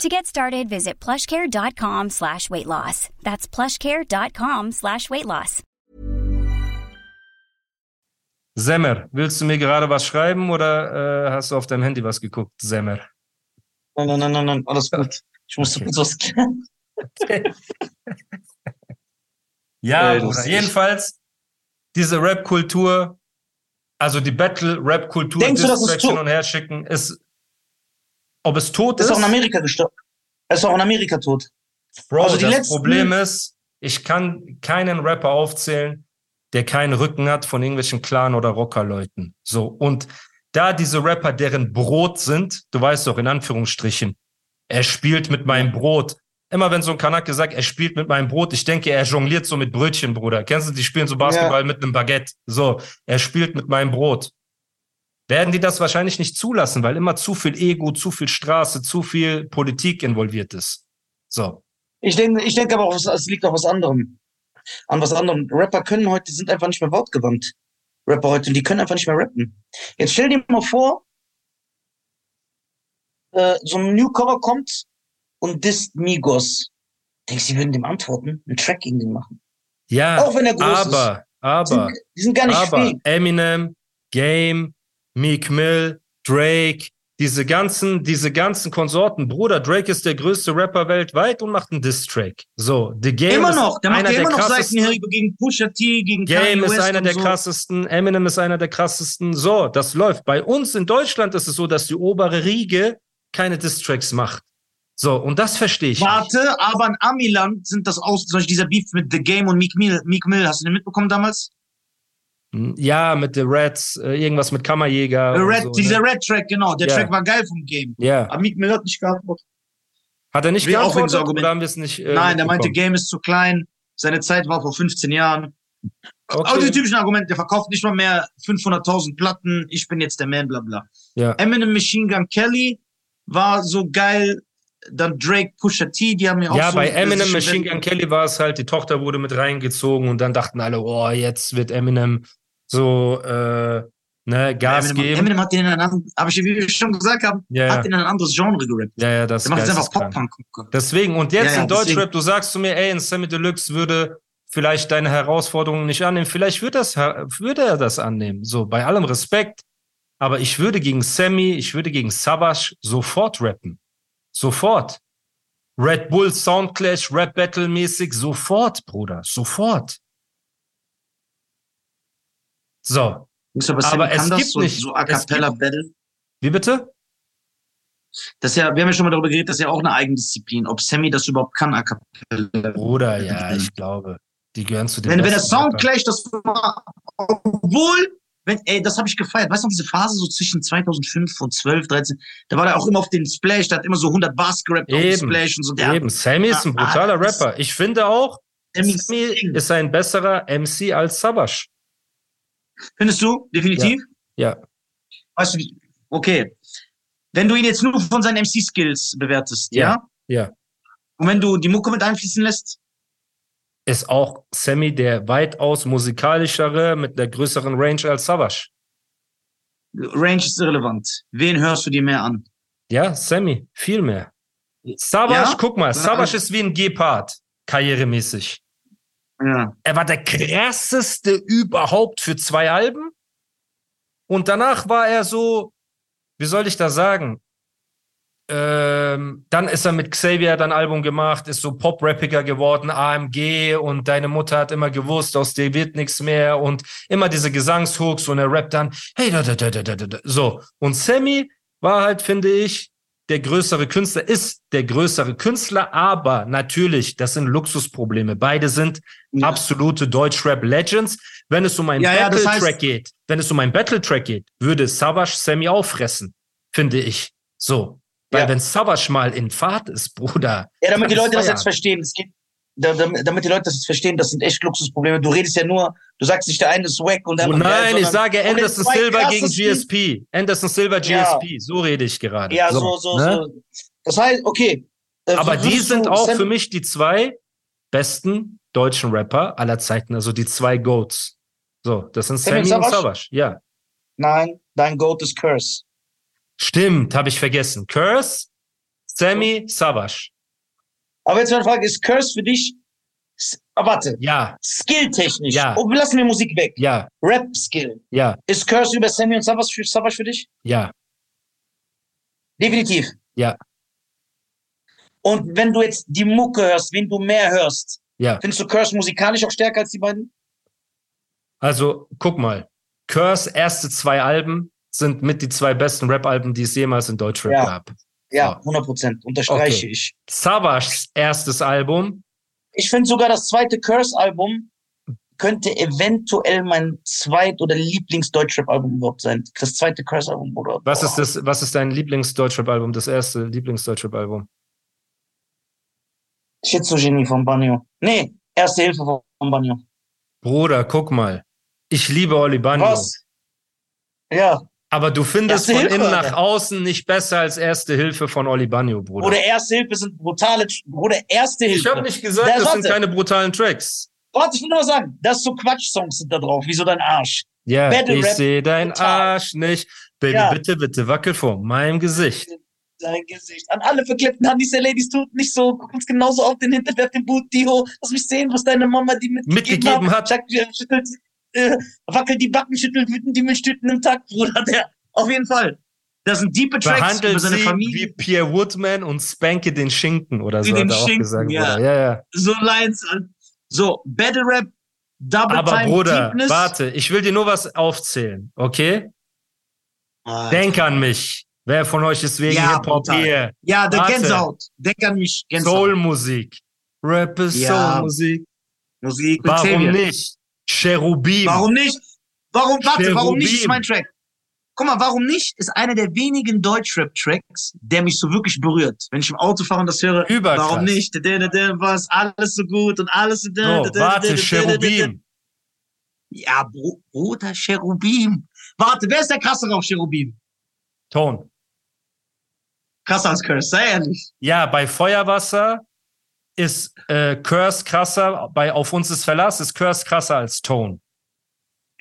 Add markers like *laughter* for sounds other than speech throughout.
To get started, visit plushcare.com slash weight loss. That's plushcare.com slash weight loss. Semmer, willst du mir gerade was schreiben oder äh, hast du auf deinem Handy was geguckt, Semmer? Nein, nein, nein, nein, nein, alles gut. Ich musste Okay. kurz was. *laughs* Ja, Äh, jedenfalls diese Rap-Kultur, also die Battle-Rap-Kultur, Denkst du, das ist hin und her schicken, ist, ob es tot ist, ist auch in Amerika gestorben. Er ist auch in Amerika tot. Bro, Also das letzten- Problem ist, ich kann keinen Rapper aufzählen, der keinen Rücken hat von irgendwelchen Clan- oder Rockerleuten. So, und da diese Rapper deren Brot sind, du weißt doch, in Anführungsstrichen, er spielt mit meinem Brot. Immer wenn so ein Kanake sagt, er spielt mit meinem Brot, ich denke, er jongliert so mit Brötchen, Bruder. Kennst du, die spielen so Basketball mit einem Baguette. So, er spielt mit meinem Brot. Werden die das wahrscheinlich nicht zulassen, weil immer zu viel Ego, zu viel Straße, zu viel Politik involviert ist. So. Ich denke, ich denke aber auch, es- liegt auch was anderem. An was anderem. Rapper können heute, sind einfach nicht mehr wortgewandt. Rapper heute, und die können einfach nicht mehr rappen. Jetzt stell dir mal vor, äh, so ein Newcomer kommt und disst Migos. Denkst du, die würden dem antworten? Einen Track gegen den machen? Ja, Auch wenn er groß ist. aber, aber, Die sind, die sind gar nicht aber fähig. Eminem, Game, Meek Mill, Drake, diese ganzen, diese ganzen Konsorten. Bruder, Drake ist der größte Rapper weltweit und macht einen Diss-Track. So, The Game Immer ist noch, der macht einer der immer noch krassesten. Seitenhiebe gegen Pusha T, gegen Game Kanye ist West einer der so. krassesten, Eminem ist einer der krassesten. So, das läuft. Bei uns in Deutschland ist es so, dass die obere Riege keine Diss-Tracks macht. So, und das verstehe ich. nicht. Warte, aber in Amiland sind das aus, zum Beispiel dieser Beef mit The Game und Meek Mill. Meek Mill, hast du den mitbekommen damals? Hm, Ja, mit The Reds, äh, irgendwas mit Kammerjäger. Red, so, dieser ne? Red Track, genau. Der Ja. Track war geil vom Game. Ja. Aber Meek Mill hat nicht geantwortet. Hat er nicht auch wegen geantwortet Argument- oder haben wir es nicht äh, Nein, der meinte? Game ist zu klein. Seine Zeit war vor 15 Jahren. Aber die Okay. typischen Argumente, der verkauft nicht mal mehr 500.000 Platten. Ich bin jetzt der Man, bla bla. Ja. Eminem Machine Gun Kelly war so geil. Dann Drake, Pusha T, die haben ja auch Ja, so bei Eminem Machine Gun Kelly war es halt, die Tochter wurde mit reingezogen und dann dachten alle, oh, jetzt wird Eminem so äh, ne, Gas Eminem, geben. Eminem hat den in ein anderes, aber ich, wie wir schon gesagt haben, Ja, ja. hat den in ein anderes Genre gerappt. ja, ja, das Der macht jetzt einfach. Pop-Punk. Deswegen, und jetzt in Deutschrap, du sagst zu mir, ey, in Sammy Deluxe würde vielleicht deine Herausforderungen nicht annehmen. Vielleicht wird das, würde er das annehmen. So, bei allem Respekt. Aber ich würde gegen Sammy, ich würde gegen Savage sofort rappen. Sofort. Red Bull Soundclash, Rap Battle mäßig, sofort, Bruder, sofort. So, aber, Aber es gibt so, nicht- so A Cappella Battle? wie bitte? Das ist ja, wir haben ja schon mal darüber geredet, das ist ja auch eine Eigendisziplin, ob Sammy das überhaupt kann, A Cappella. Bruder, ja, ich glaube, die gehören zu den Wenn, wenn der Rappern. Soundclash das war, obwohl, wenn, ey, das habe ich gefeiert. Weißt du noch, diese Phase so zwischen 2005 und 12, 13, da war er auch immer auf den Splash, da hat immer so 100 Bars gerappt auf dem Splash und so. Der, Eben, Sammy ist ein Ah, brutaler das- Rapper. Ich finde auch, Sammy Sammy ist ein besserer MC als Savage. Findest du? Definitiv? Ja. Weißt du, okay. Wenn du ihn jetzt nur von seinen MC-Skills bewertest, ja. Ja, ja. Und wenn du die Mucke mit einfließen lässt, Ist auch Sammy der weitaus musikalischere mit der größeren Range als Savage. Range ist irrelevant. Wen hörst du dir mehr an? Ja, Sammy, viel mehr. Savage, Ja? guck mal, Ja, Savage also- ist wie ein Gepard, karrieremäßig. Ja. Er war der krasseste überhaupt für zwei Alben. Und danach war er so, wie soll ich das sagen? Ähm, dann ist er mit Xavier dann Album gemacht, ist so Pop-Rappiger geworden, AMG und deine Mutter hat immer gewusst, aus dir wird nichts mehr und immer diese Gesangshooks und er rappt dann, hey, da, da, da, da, da, da. so. Und Sammy war halt, finde ich, der größere Künstler, ist der größere Künstler, aber natürlich, das sind Luxusprobleme. Beide sind Ja. absolute Deutschrap-Legends. Wenn es um einen Ja, ja, das Battle-Track heißt- geht, wenn es um einen Battle-Track geht, würde Savage Sammy auffressen, finde ich. So. Weil wenn Savage mal in Fahrt ist, *laughs* Bruder. Ja, damit die Leute das feiern. jetzt verstehen. Es geht, damit die Leute das jetzt verstehen, das sind echt Luxusprobleme. Du redest ja nur, du sagst nicht, der eine ist wack und der Oh andere geil, nein, ich sage Anderson Silver gegen GSP. Anderson Silver, Ja. GSP. So rede ich gerade. Ja, so, so, ne? so. Das heißt, okay. äh, Aber die sind auch Sam- für mich die zwei besten deutschen Rapper aller Zeiten, also die zwei Goats. So, das sind Sammy Sammy und? Savage. Ja, Nein, dein Goat ist Curse. stimmt, habe ich vergessen. Curse, Sammy, Savage. Aber jetzt meine Frage, ist Curse für dich, ah, warte, Ja, skilltechnisch, Ja. oh, lassen wir Musik weg, ja, Rap-Skill, ja, ist Curse über Sammy und Savage für, Savage für dich? ja, Definitiv. Ja. Und wenn du jetzt die Mucke hörst, wen du mehr hörst, ja. findest du Curse musikalisch auch stärker als die beiden? Also, guck mal. Curse erste zwei Alben sind mit die zwei besten Rap-Alben, die es jemals in Deutschrap Ja. gab. Ja, 100 Prozent. Unterstreiche Okay. ich. Savages erstes Album, Ich finde sogar das zweite Curse-Album könnte eventuell mein zweit- oder Lieblings-Deutschrap-Album überhaupt sein. Das zweite Curse-Album, Bruder. was ist das, was ist dein Lieblings-Deutschrap-Album, das erste Lieblings-Deutschrap-Album? Schizogenie von Banyo. Nee, erste Hilfe von Banyo. Bruder, guck mal. Ich liebe Oli Banyo. Was? Ja. Aber du findest Erste von Hilfe, innen nach Alter. außen nicht besser als Erste Hilfe von Oli Banyo, Bruder. Oder erste Hilfe sind brutale, Bruder, erste Hilfe. ich habe nicht gesagt, Da- das sind keine brutalen Tracks. Warte, ich will nur sagen, dass so Quatsch-Songs sind da drauf, wie so dein Arsch. Ja, Battle ich sehe dein brutal. Arsch nicht. Baby, Ja. bitte, bitte, wackel vor meinem Gesicht. Sein Gesicht. An alle verklippten Handys der Ladies tut nicht so. Guck uns genauso auf den Hinterwerf, den Booty-Ho. Lass mich sehen, was deine Mama die mitgegeben, Mitgegeben hat. Schack, äh, äh, wackelt die Backen, schüttelt wütend die Milchtüten im Takt, Bruder. Der, auf jeden Fall. Das sind diepe Tracks Behandelt über seine sie Familie. wie Pierre Woodman und spanke den Schinken oder Wie so, den hat er auch Schinken, gesagt. ja. Ja, ja. So Lines. an- So, Battle Rap, Double Aber Time Bruder, Deepness. warte, ich will dir nur was aufzählen, okay? Ah, Denk an mich. Wer von euch ist wegen Ja, Hip-Hop hier? Ja, der Warte. Gänsehaut. Denk an mich. Soulmusik. Rap ist Ja. Soulmusik. Musik mit Warum nicht? Cherubim. Warum nicht? Warum, warte, warum nicht ist Cherubim. mein Track? Guck mal, warum nicht ist einer der wenigen Deutschrap-Tracks, der mich so wirklich berührt. Wenn ich im Auto fahre und das höre, Überkrass. warum nicht? Was, alles so gut und alles so. Da, warte. Cherubim. Ja, Bro, Bruder, Cherubim. Warte, wer ist der krassere auf Cherubim? Ton. Krasser als Curse, sei ehrlich. Ja, bei Feuerwasser ist äh, Curse krasser, bei Auf uns ist Verlass ist Curse krasser als Tone.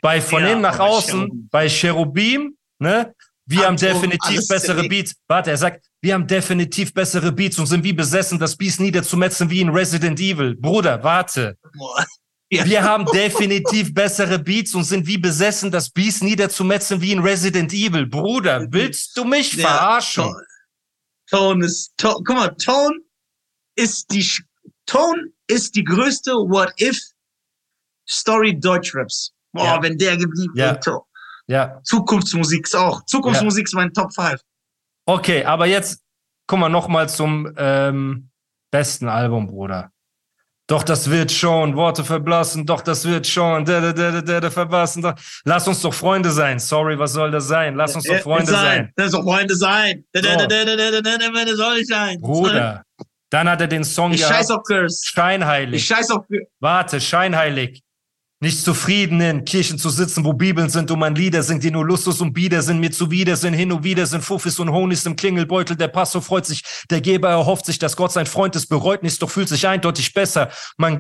Bei Von Ja, innen nach außen, Cherubim. bei Cherubim, ne? Wir haben definitiv bessere. Beats. Warte, er sagt, wir haben definitiv bessere Beats und sind wie besessen, das Beast niederzumetzen wie in Resident Evil. Bruder, warte. Boah. *laughs* Ja. Wir haben definitiv bessere Beats und sind wie besessen, das Beast niederzumetzen wie in Resident Evil. Bruder, willst du mich Ja, verarschen? Tone. Tone ist, to, guck mal, Tone ist die, Tone ist die größte What-If-Story Deutschraps. Boah, Ja. wenn der geblieben Ja. wäre. Ja, Zukunftsmusik ist auch. Zukunftsmusik ist mein Top 5. Okay, aber jetzt guck mal noch mal zum ähm, besten Album, Bruder. Doch das wird schon, Worte verblassen, doch das wird schon, da, da, da, da, da. Doch. Lass uns doch Freunde sein. Sorry, was soll das sein? Lass uns doch Freunde sein. Das soll Freunde sein. Da, da, da, da, da, da, da, da, da, soll ich sein. Bruder. Dann hat er den Song Ich gehabt. scheiß auf Curse. Scheinheilig. Ich scheiß auf Warte, scheinheilig. Nicht zufrieden in Kirchen zu sitzen, wo Bibeln sind und man Lieder singt, die nur Lustus und Bieder sind, mir zuwider sind, hin und wieder sind Fuffis und Honis im Klingelbeutel. Der Pastor freut sich, der Geber erhofft sich, dass Gott sein Freund ist, bereut nichts, doch fühlt sich eindeutig besser. Man,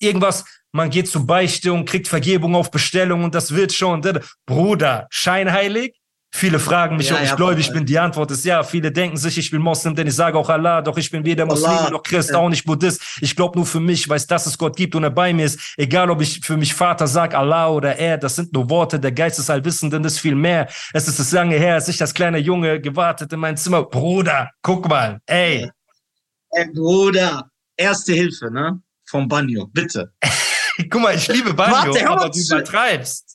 irgendwas, man geht zur Beichte und kriegt Vergebung auf Bestellung und das wird schon. Bruder, scheinheilig? Viele fragen mich, Ja, ob ich ja, gläubig Papa. bin. Die Antwort ist ja. Viele denken sich, ich bin Moslem, denn ich sage auch Allah, doch ich bin weder Muslim Allah. noch Christ, auch nicht Buddhist. Ich glaube nur für mich, weiß, dass es Gott gibt und er bei mir ist. Egal, ob ich für mich Vater sag, Allah oder er, das sind nur Worte. Der Geist ist allwissend, denn es ist viel mehr. Es ist es lange her, als ich als kleiner Junge gewartet in mein Zimmer. Bruder, guck mal, ey. Ey, Bruder. Erste Hilfe, ne? Vom Banjo. Bitte. *laughs* Guck mal, ich liebe Banjo, Warte, aber du übertreibst.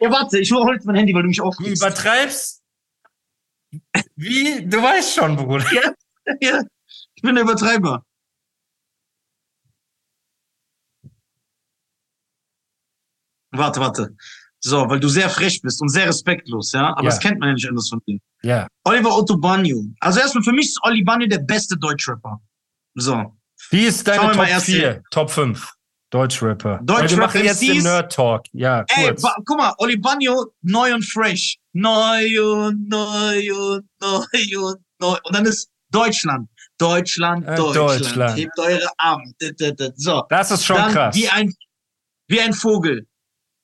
Ja, warte, ich hole heute mein Handy, weil du mich Du aufregst. übertreibst? Wie? Du weißt schon, Bruder. Ja, ich bin der Übertreiber. Warte, warte. So, weil du sehr frech bist und sehr respektlos, ja? Aber Ja. das kennt man ja nicht anders von dir. Ja, Oliver Otto Banjo. Also erstmal, für mich ist Oli Banjo der beste Deutschrapper. So. Wie ist deine Top mal erst 4, Top 5 Deutschrapper? Weil wir machen jetzt den? Nerd Talk. Ja, Ey, kurz. guck mal, Oli Bagno, neu und fresh. Neu und neu und neu und neu. Und dann ist Deutschland. Deutschland, Äh, Deutschland. Deutschland. Hebt eure Arme. So. Das ist schon dann krass. Wie ein, wie ein Vogel.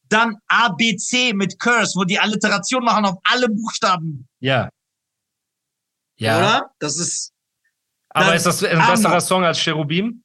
Dann ABC mit Curse, wo die Alliteration machen auf alle Buchstaben. Ja. Ja. Oder? Das ist, Aber ist das ein besserer Song als Cherubim?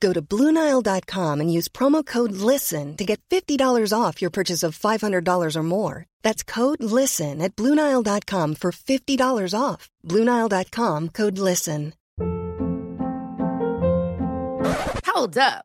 Go to BlueNile.com and use promo code LISTEN to get $50 off your purchase of $500 or more. That's code LISTEN at BlueNile.com for $50 off. BlueNile.com code LISTEN. Hold up.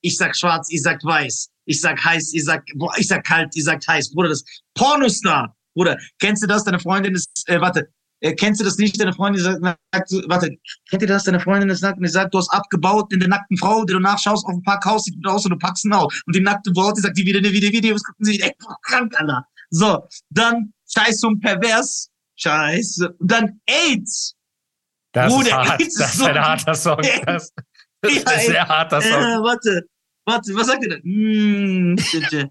Ich sag schwarz, ich sag weiß. Ich sag heiß, ich sag, boah, ich sag kalt, ich sag heiß. Bruder, das Pornostar. Bruder, kennst du das? Deine Freundin ist, äh, warte, äh, kennst du das nicht? Deine Freundin sagt, sagt warte, kennt ihr das? Deine Freundin ist sagt, und die sagt, du hast abgebaut in der nackten Frau, die du nachschaust auf dem Parkhaus, sieht gut aus und du packst ihn aus. Und die nackte Frau, die sagt, die wieder, die wieder, die was gucken sie, ey, krank, Alter. So, dann Scheiße und pervers. Scheiße. Und dann AIDS. Das Bruder, ist hart. Das ist so- ein harter Song. *laughs* Das, das ist Ja, ein sehr harter Song. Äh, warte, warte, was sagt ihr denn? Hm, bitte.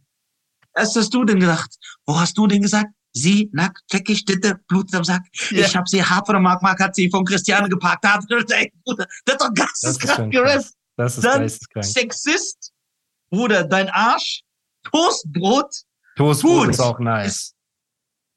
Was hast du denn gesagt? Wo hast du denn gesagt? Sie, nackt, fleckig, Ditte, Blut am Sack. Ja. Ich hab sie hart von der Mark, Mark hat sie von Christiane geparkt. Hat, ey, Bruder, das ist doch Das ist schon geisteskrank krass. Das ist Dann geisteskrank. Sexist, Bruder, dein Arsch, Toastbrot, Toastbrot Gut. ist auch nice.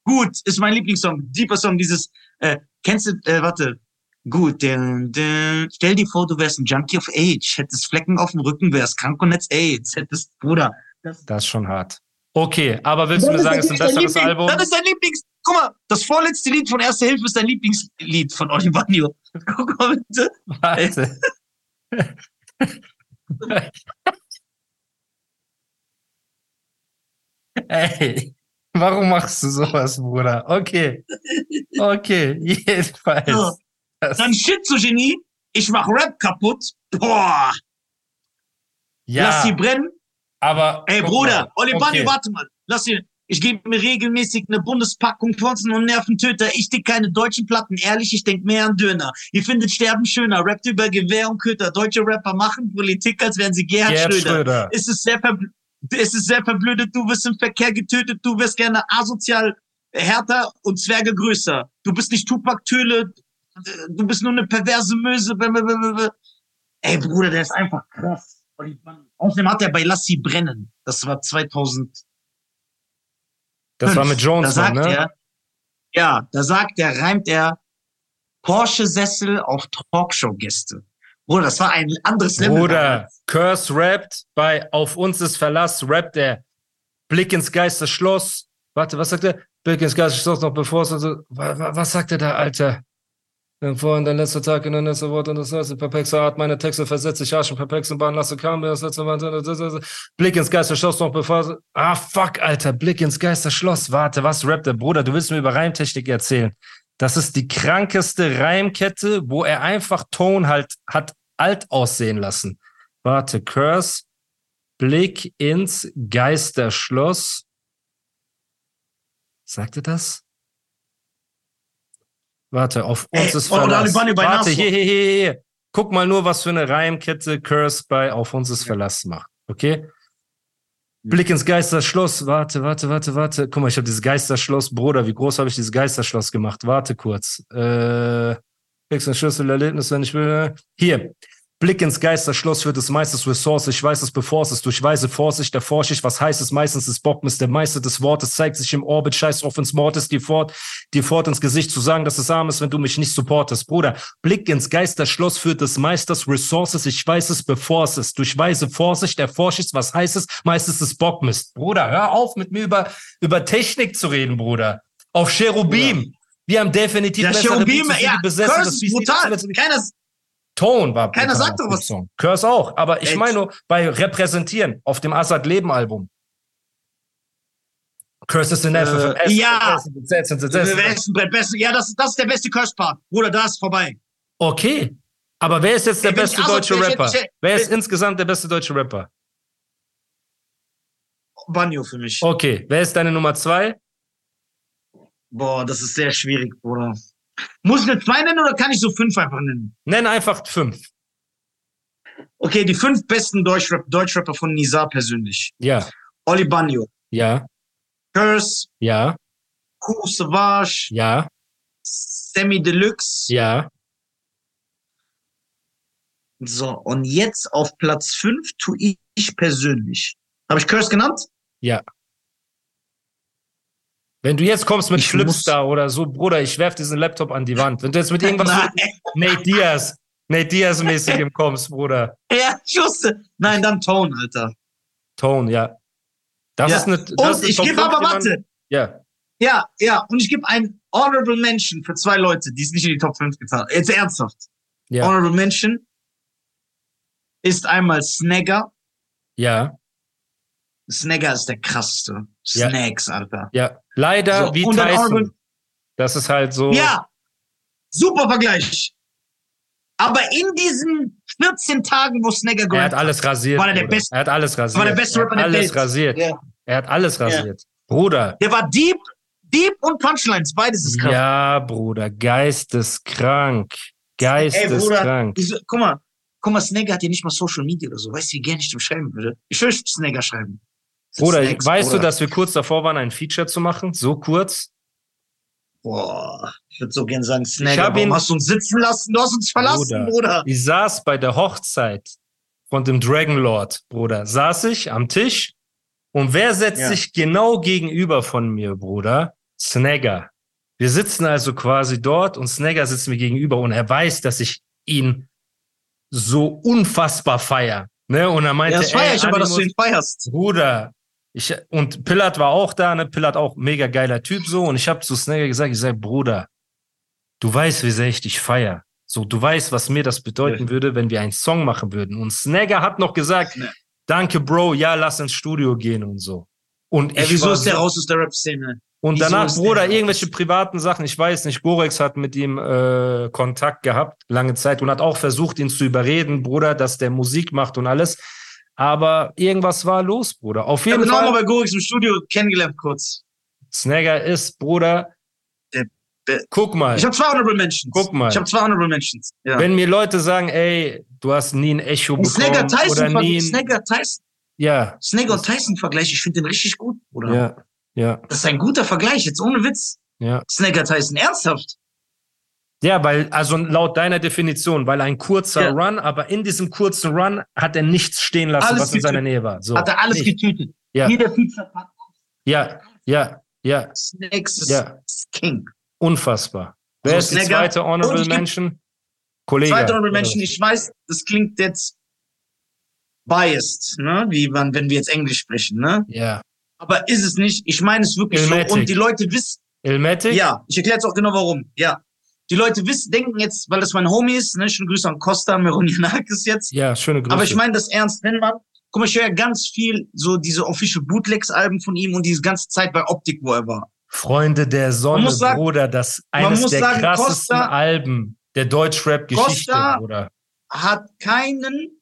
gut, ist mein Lieblingssong. Deeper Song, dieses, äh, kennst du, äh, warte, gut, den, den, stell dir vor, du wärst ein Junkie of Age, hättest Flecken auf dem Rücken, wärst krank und jetzt AIDS, hättest, Bruder, das, Das ist schon hart. Okay, aber willst du mir sagen, es ist ein besseres Liebling- Album? Das ist dein Lieblings. Guck mal, das vorletzte Lied von Erste Hilfe ist dein Lieblingslied von Oli Bagno. *laughs* Guck mal bitte. Warte. *laughs* Ey, warum machst du sowas, Bruder? Okay. Okay, *laughs* jedenfalls. Ja. Das, Dann Schizogenie. Ich mach Rap kaputt. Boah. Lass sie ja, brennen. aber. Ey, Bruder, mal. Oli Bagno, Okay. warte mal. Lass sie. Ich gebe mir regelmäßig eine Bundespackung Pflanzen und Nerventöter. Ich dick keine deutschen Platten. Ehrlich, ich denk mehr an Döner. Ihr findet Sterben schöner. Rappt über Gewehr und Köter. Deutsche Rapper machen Politik, als wären sie Gerhard, Gerd Schröder. Schröder. Es ist sehr verbl es ist sehr verblödet, du wirst im Verkehr getötet, du wirst gerne asozial härter und Zwerge größer. Du bist nicht Tupac Töle, du bist nur eine perverse Möse. blablabla. Ey, Bruder, der ist einfach krass. Außerdem hat er bei Lass sie brennen. Das war 2000. Das war mit Da Jones, sagt ne? er, ja, da sagt er, reimt er Porsche-Sessel auf Talkshow-Gäste. Bruder, das war ein anderes Level. Bruder, Curse rappt bei Auf uns ist Verlass, rappt er Blick ins Geisterschloss. Warte, was sagt er? Blick ins Geisterschloss noch bevor es also, wa- wa- was sagt er da, Alter? Denn vorhin dein letzter Tag in dein letzter Wort und das heißt, perplexer Art, meine Texte versetze ich Arsch in perplexen Bahn, lasse kam, das letzte Mal, Blick ins Geisterschloss noch bevor ah, fuck, Alter, Blick ins Geisterschloss, warte, was rappt der Bruder? Du willst mir über Reimtechnik erzählen. Das ist die krankeste Reimkette, wo er einfach Ton halt hat alt aussehen lassen. Warte, Curse, Blick ins Geisterschloss. Sagt er das? Warte, auf uns Ey, ist Verlass. Warte, hier, hier, hier, hier. Guck mal nur, was für eine Reimkette Curse bei Auf uns ist Verlass macht. Okay? Blick ins Geisterschloss. Warte, warte, warte, warte. Guck mal, ich habe dieses Geisterschloss. Bruder, wie groß habe ich dieses Geisterschloss gemacht? Warte kurz. Äh, Fix ein Schlüssel, Erlebnis, wenn ich will. Hier. Blick ins Geisterschloss führt des Meisters Ressource. Ich weiß es, bevor es ist. Durch weise Vorsicht erforsche ich, was heißt es. Meistens ist Bockmist der Meister des Wortes, zeigt sich im Orbit. Scheiß auf ins Mortis, dir fort, dir fort ins Gesicht zu sagen, dass es arm ist, wenn du mich nicht supportest. Bruder, Blick ins Geisterschloss führt des Meisters Resources. Ich weiß es, bevor es ist. Durch weise Vorsicht erforsche ich, was heißt es. Meistens ist Bockmist. Bruder, hör auf, mit mir über, über Technik zu reden, Bruder. Auf Cherubim. Wir haben definitiv Ja, bessere Cherubim, Beats, ja, die besessen. Curse Das ist BC brutal. das- Keiner, Tone war Keiner sagt doch was. Song. Curse auch, aber ich Ey, meine nur bei Repräsentieren auf dem Assad Leben Album. Curse is in F. Äh, ja. Ja, das, das ist der beste Curse-Part. Bruder, da ist vorbei. Okay. Aber wer ist jetzt der beste Assad deutsche Rapper? Wer ist insgesamt der beste deutsche Rapper? Banjo für mich. Okay. Wer ist deine Nummer zwei? Boah, das ist sehr schwierig, Bruder. Muss ich eine zwei nennen oder kann ich so fünf einfach nennen? Nenn einfach fünf. Okay, die fünf besten Deutschrap Deutschrapper von Nizar persönlich. Ja. Oli Banjo, Ja. Curse, Ja. Cool Savage, Ja. Sammy Deluxe. Ja. So, und jetzt auf Platz fünf tue ich persönlich. Habe ich Curse genannt? Ja. Wenn du jetzt kommst mit Ich Flipstar oder so, Bruder, ich werf diesen Laptop an die Wand. Wenn du jetzt mit irgendwas so Nate Diaz, Nate Diaz mäßigem *laughs* kommst, Bruder. Ja, ich wusste. Nein, dann Tone, Alter. Tone, ja. Das Ja. ist eine. Das ist Und eine ich gebe 5, aber, warte. Ja. Ja, ja, und ich gebe ein Honorable Mention für zwei Leute, die es nicht in die Top 5 getan haben. Jetzt ernsthaft. Ja. Honorable Mention ist einmal Snagger. Ja. Snagger ist der krasseste. Ja. Snacks, Alter. Ja. Leider So, wie Tyson. Das ist halt so. Ja, super Vergleich. Aber in diesen 14 Tagen, wo Snagger Er hat alles rasiert. War er der Bruder. Beste- Er hat alles rasiert. war der beste er Rapper hat der alles Welt. rasiert. Ja. Er hat alles rasiert. Bruder. der war Deep, Deep und Punchlines, beides ist krass. Ja, Bruder. Geisteskrank. Ey, Geisteskrank. Bruder, ich, guck mal, guck mal, Snagger hat ja nicht mal Social Media oder so. Weißt du, wie gerne ich dem schreiben würde? Ich würde Snagger schreiben. Bruder, Snacks, weißt Bruder. du, dass wir kurz davor waren, ein Feature zu machen? So kurz? Boah, ich würde so gern sagen, Snagger, warum ihn- hast du uns sitzen lassen? Du hast uns verlassen, Bruder. Ich saß bei der Hochzeit von dem Dragon Lord, Bruder. Saß ich am Tisch und wer setzt Ja. sich genau gegenüber von mir, Bruder? Snagger. Wir sitzen also quasi dort und Snagger sitzt mir gegenüber und er weiß, dass ich ihn so unfassbar feier. Ne? Und er meinte, Ja, das feier ich aber, dass du ihn feierst. Bruder, ich, und Pillard war auch da, ne? Pillard auch mega geiler Typ so. Und ich habe zu Snagger gesagt, ich sag, Bruder, du weißt, wie sehr ich dich feier. So, du weißt, was mir das bedeuten würde, wenn wir einen Song machen würden. Und Snagger hat noch gesagt, Ne. danke, Bro, ja, lass ins Studio gehen und so. Und Ey, ich wieso ist der so, raus aus der Rap-Szene? und wieso danach, Bruder, irgendwelche privaten Sachen, ich weiß nicht, Gorex hat mit ihm äh, Kontakt gehabt, lange Zeit, und hat auch versucht, ihn zu überreden, Bruder, dass der Musik macht und alles. Aber irgendwas war los, Bruder. Auf Ich jeden habe auch Fall. mal bei Gorix im Studio kennengelernt kurz. Snagger ist, Bruder. Der- der- guck mal, Ich habe zwei Honorable Mentions. Guck mal. Ich habe zwei Honorable Mentions. Ja. wenn mir Leute sagen, ey, du hast nie ein Echo Und bekommen Snagger Tyson, oder nie ein, Snagger Tyson, ja, Snagger und Tyson Vergleich, ich finde den richtig gut, Bruder. ja, ja, Das ist ein guter Vergleich, jetzt ohne Witz. ja. Snagger Tyson, ernsthaft. Ja, weil, also laut deiner Definition, weil ein kurzer Ja. Run, aber in diesem kurzen Run hat er nichts stehen lassen, Alles was in seiner getötet. Nähe war. So. Hat er alles nicht. getütet. Ja. Jeder Feature hat Ja, ja, ja, Snakes ist Ja. King. unfassbar. Wer ist So, die zweite Honorable Mention? Kollege. Zweite Honorable Mention, ich weiß, das klingt jetzt biased, ne? Wie man, wenn wir jetzt Englisch sprechen, ne? Ja. Aber ist es nicht. Ich meine es wirklich Ilmatic. so. Und die Leute wissen, Ilmatic? ja, ich erkläre jetzt auch genau warum. Ja. Die Leute wissen, denken jetzt, weil das mein Homie ist, ne? Schönen Grüße an Costa, Meronianakis *laughs* jetzt. Ja, schöne Grüße. Aber ich meine das ernst, wenn man, guck mal, ich höre ja ganz viel so diese Official Bootlegs-Alben von ihm und diese ganze Zeit bei Optik, wo er war. Freunde der Sonne, sagen- Bruder, das eines der sagen, krassesten Costa- Alben der Deutschrap-Geschichte, Bruder. Hat keinen,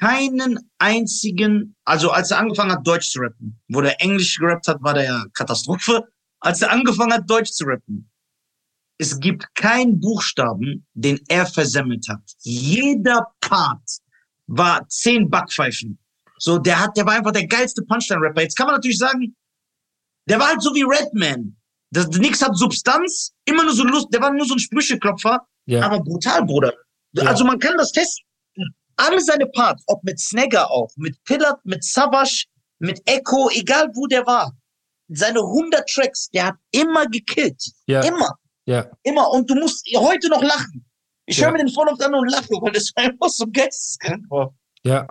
keinen einzigen, also als er angefangen hat, Deutsch zu rappen, wo der Englisch gerappt hat, war der ja Katastrophe. Als er angefangen hat, Deutsch zu rappen, es gibt keinen Buchstaben, den er versemmelt hat. Jeder Part war zehn Backpfeifen. So, der hat, der war einfach der geilste Punchline-Rapper. Jetzt kann man natürlich sagen, der war halt so wie Redman. Das, nix hat Substanz, immer nur so Lust, der war nur so ein Sprücheklopfer, Ja. aber brutal, Bruder. Ja. Also man kann das testen. alle seine Parts, ob mit Snagger auch, mit Pillard, mit Savage, mit Echo, egal wo der war, seine 100 Tracks, der hat immer gekillt. Ja. Immer. Ja. Immer. Und du musst heute noch lachen. Ich Ja. höre mir den oft an und lache, weil das *laughs* einfach so geisteskrank war. Ja.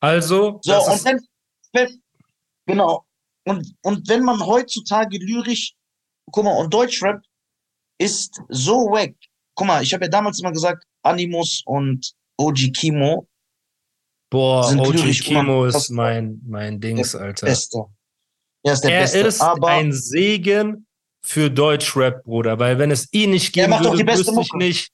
Also, So, und ist, wenn, genau. Und, und wenn man heutzutage lyrisch, guck mal, und Deutschrap ist so wack. Guck mal, ich habe ja damals immer gesagt, Animus und OG Kimo, boah, sind OG lyrisch Kimo ist mein, mein Dings, Alter. Beste. Er ist der Er Beste. ist aber ein Segen für Deutschrap, Bruder, weil wenn es ihn nicht geben würde, wüsste ich Mucke. nicht,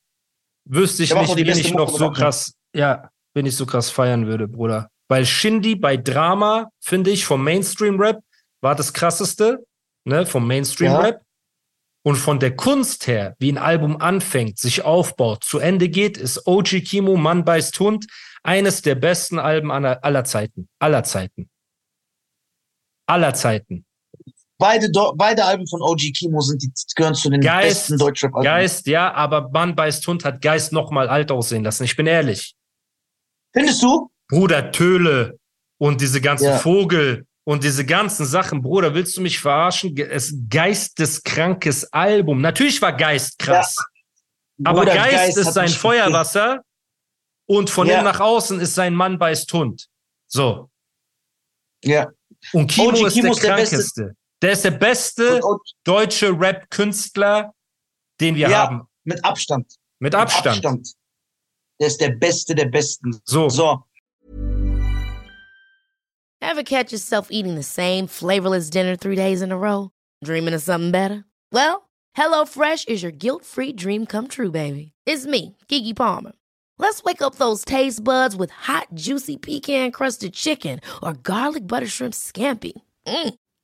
wüsste ich nicht, doch die wen beste ich noch Mucke so mit krass, ja, wen ich so krass feiern würde, Bruder. Weil Shindy bei Drama, finde ich, vom Mainstream-Rap war das krasseste, ne, vom Mainstream-Rap. Und von der Kunst her, wie ein Album anfängt, sich aufbaut, zu Ende geht, ist OG Kimo, Mann beißt Hund, eines der besten Alben aller, aller Zeiten. Aller Zeiten. Aller Zeiten. Beide, beide Alben von OG Kimo sind die, gehören zu den Geist, besten Deutschrap-Alben. Geist, ja, aber Mann beißt Hund hat Geist noch mal alt aussehen lassen. Ich bin ehrlich. Findest du? Bruder Töle und diese ganze Ja. Vogel und diese ganzen Sachen, Bruder, willst du mich verarschen? Es ist geisteskrankes Album. Natürlich war Geist krass, aber Bruder, Geist, ist hat sein Feuerwasser und von Ja. innen nach außen ist sein Mann beißt Hund. So. Ja. Und Kimo OG ist Kimo der ist der Beste. Krankeste. Der ist der beste Und, und, deutsche Rap-Künstler, den wir Ja. haben. mit Abstand. Mit Mit Abstand. Der ist der Beste der Besten. So. So. Ever catch yourself eating the same flavorless dinner three days in a row? Dreaming of something better? Well, HelloFresh is your guilt free dream come true, baby. It's me, Kiki Palmer. Let's wake up those taste buds with hot, juicy pecan crusted chicken or garlic butter shrimp scampi. Mm.